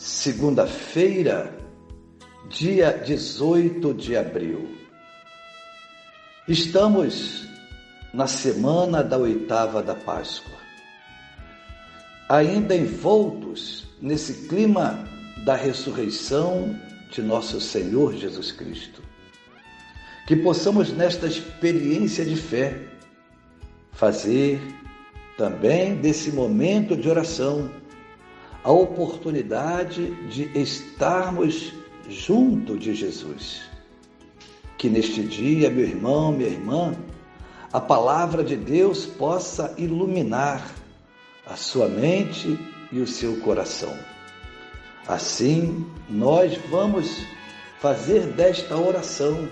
segunda-feira, dia 18 de abril. Estamos na semana da oitava da Páscoa, ainda envoltos nesse clima da ressurreição de nosso Senhor Jesus Cristo. Que possamos, nesta experiência de fé, fazer também desse momento de oração a oportunidade de estarmos junto de Jesus. Que neste dia, meu irmão, minha irmã, a palavra de Deus possa iluminar a sua mente e o seu coração. Assim, nós vamos fazer desta oração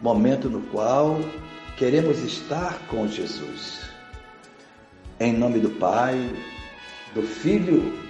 momento no qual queremos estar com Jesus. Em nome do Pai, do Filho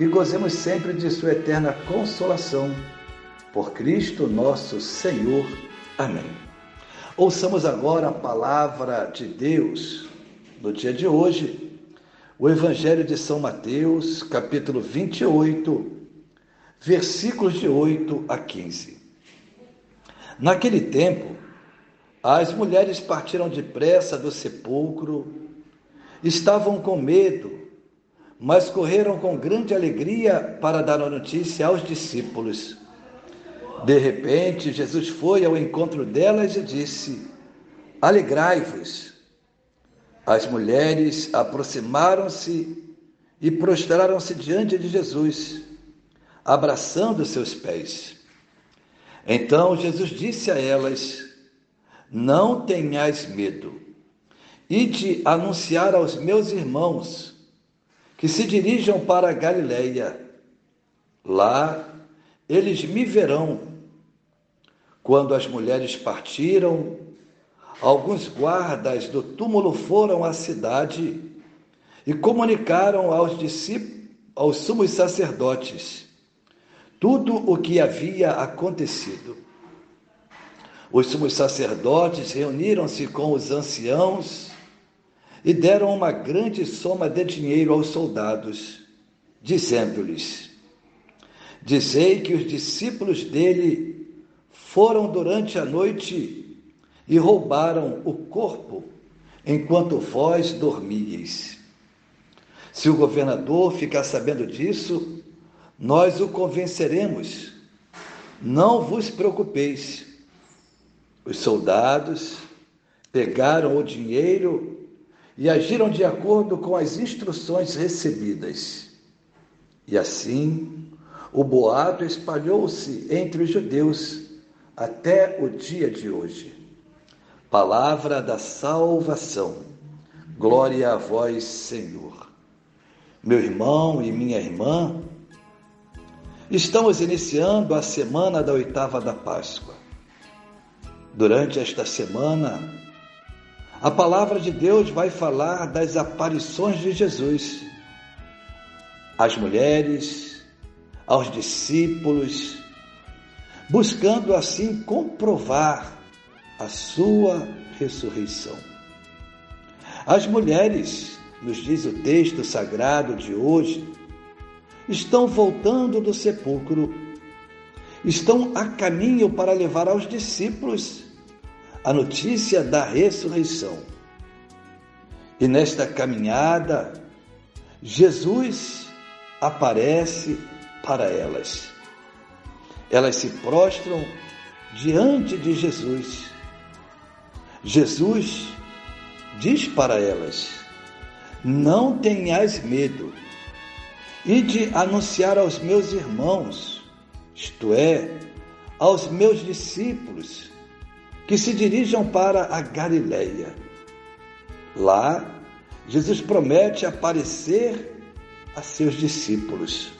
e gozemos sempre de Sua eterna consolação. Por Cristo nosso Senhor. Amém. Ouçamos agora a palavra de Deus no dia de hoje, o Evangelho de São Mateus, capítulo 28, versículos de 8 a 15. Naquele tempo, as mulheres partiram depressa do sepulcro, estavam com medo mas correram com grande alegria para dar a notícia aos discípulos. De repente, Jesus foi ao encontro delas e disse: Alegrai-vos. As mulheres aproximaram-se e prostraram-se diante de Jesus, abraçando seus pés. Então Jesus disse a elas: Não tenhais medo. Ide anunciar aos meus irmãos que se dirijam para a Galileia. Lá eles me verão. Quando as mulheres partiram, alguns guardas do túmulo foram à cidade e comunicaram aos discípulos, aos sumos sacerdotes, tudo o que havia acontecido. Os sumos sacerdotes reuniram-se com os anciãos e deram uma grande soma de dinheiro aos soldados, dizendo-lhes: Dizei que os discípulos dele foram durante a noite e roubaram o corpo enquanto vós dormíeis. Se o governador ficar sabendo disso, nós o convenceremos. Não vos preocupeis. Os soldados pegaram o dinheiro e agiram de acordo com as instruções recebidas. E assim, o boato espalhou-se entre os judeus até o dia de hoje. Palavra da salvação. Glória a vós, Senhor. Meu irmão e minha irmã, estamos iniciando a semana da oitava da Páscoa. Durante esta semana, a palavra de Deus vai falar das aparições de Jesus às mulheres, aos discípulos, buscando assim comprovar a sua ressurreição. As mulheres, nos diz o texto sagrado de hoje, estão voltando do sepulcro, estão a caminho para levar aos discípulos a notícia da ressurreição. E nesta caminhada, Jesus aparece para elas. Elas se prostram diante de Jesus. Jesus diz para elas: Não tenhais medo, e de anunciar aos meus irmãos, isto é, aos meus discípulos, que se dirijam para a Galileia. Lá, Jesus promete aparecer a seus discípulos.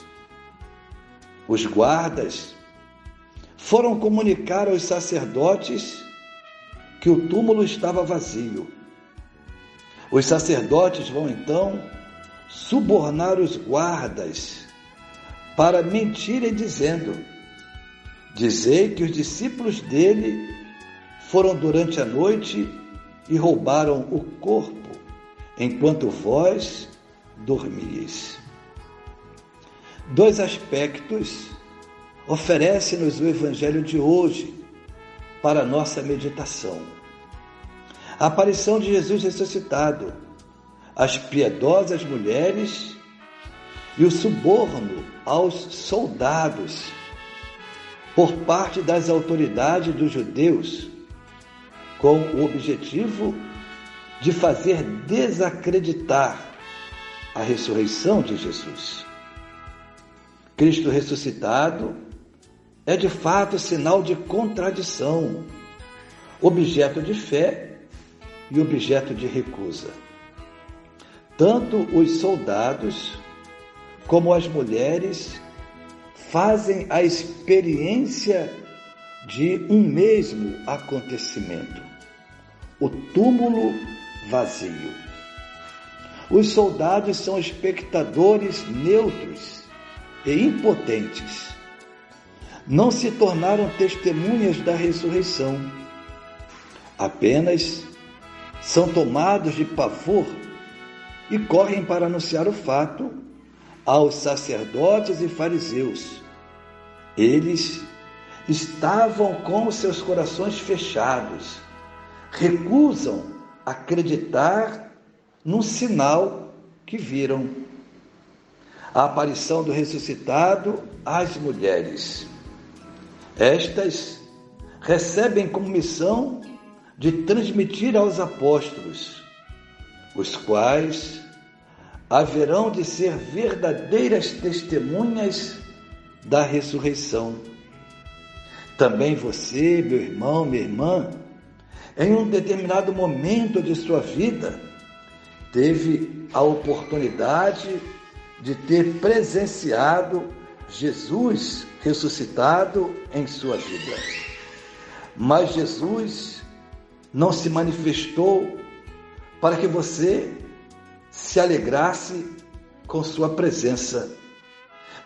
Os guardas foram comunicar aos sacerdotes que o túmulo estava vazio. Os sacerdotes vão então subornar os guardas para mentirem dizendo: Dizei que os discípulos dele foram durante a noite e roubaram o corpo, enquanto vós dormíeis. Dois aspectos oferece-nos o Evangelho de hoje para nossa meditação. A aparição de Jesus ressuscitado, as piedosas mulheres e o suborno aos soldados por parte das autoridades dos judeus com o objetivo de fazer desacreditar a ressurreição de Jesus. Cristo ressuscitado é de fato sinal de contradição, objeto de fé e objeto de recusa. Tanto os soldados como as mulheres fazem a experiência de um mesmo acontecimento o túmulo vazio. Os soldados são espectadores neutros e impotentes. Não se tornaram testemunhas da ressurreição. Apenas são tomados de pavor e correm para anunciar o fato aos sacerdotes e fariseus. Eles estavam com seus corações fechados recusam acreditar num sinal que viram. A aparição do ressuscitado às mulheres. Estas recebem como missão de transmitir aos apóstolos, os quais haverão de ser verdadeiras testemunhas da ressurreição. Também você, meu irmão, minha irmã, em um determinado momento de sua vida, teve a oportunidade de ter presenciado Jesus ressuscitado em sua vida. Mas Jesus não se manifestou para que você se alegrasse com sua presença,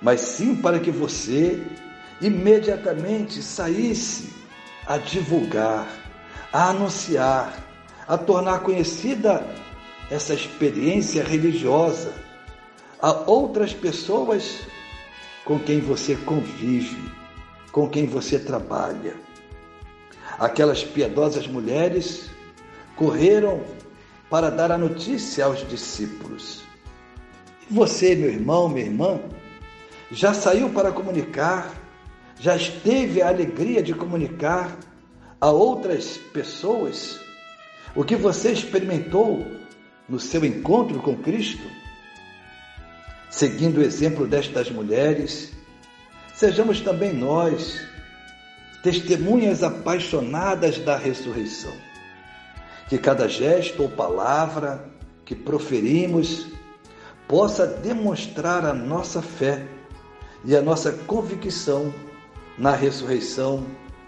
mas sim para que você imediatamente saísse a divulgar a anunciar, a tornar conhecida essa experiência religiosa a outras pessoas com quem você convive, com quem você trabalha. Aquelas piedosas mulheres correram para dar a notícia aos discípulos. E você, meu irmão, minha irmã, já saiu para comunicar, já esteve a alegria de comunicar a outras pessoas o que você experimentou no seu encontro com Cristo? Seguindo o exemplo destas mulheres, sejamos também nós testemunhas apaixonadas da ressurreição. Que cada gesto ou palavra que proferimos possa demonstrar a nossa fé e a nossa convicção na ressurreição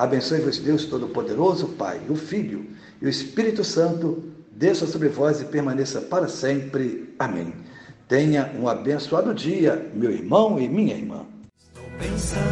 Abençoe-vos, Deus Todo-Poderoso, Pai, o Filho e o Espírito Santo, desça sobre vós e permaneça para sempre. Amém. Tenha um abençoado dia, meu irmão e minha irmã. pensando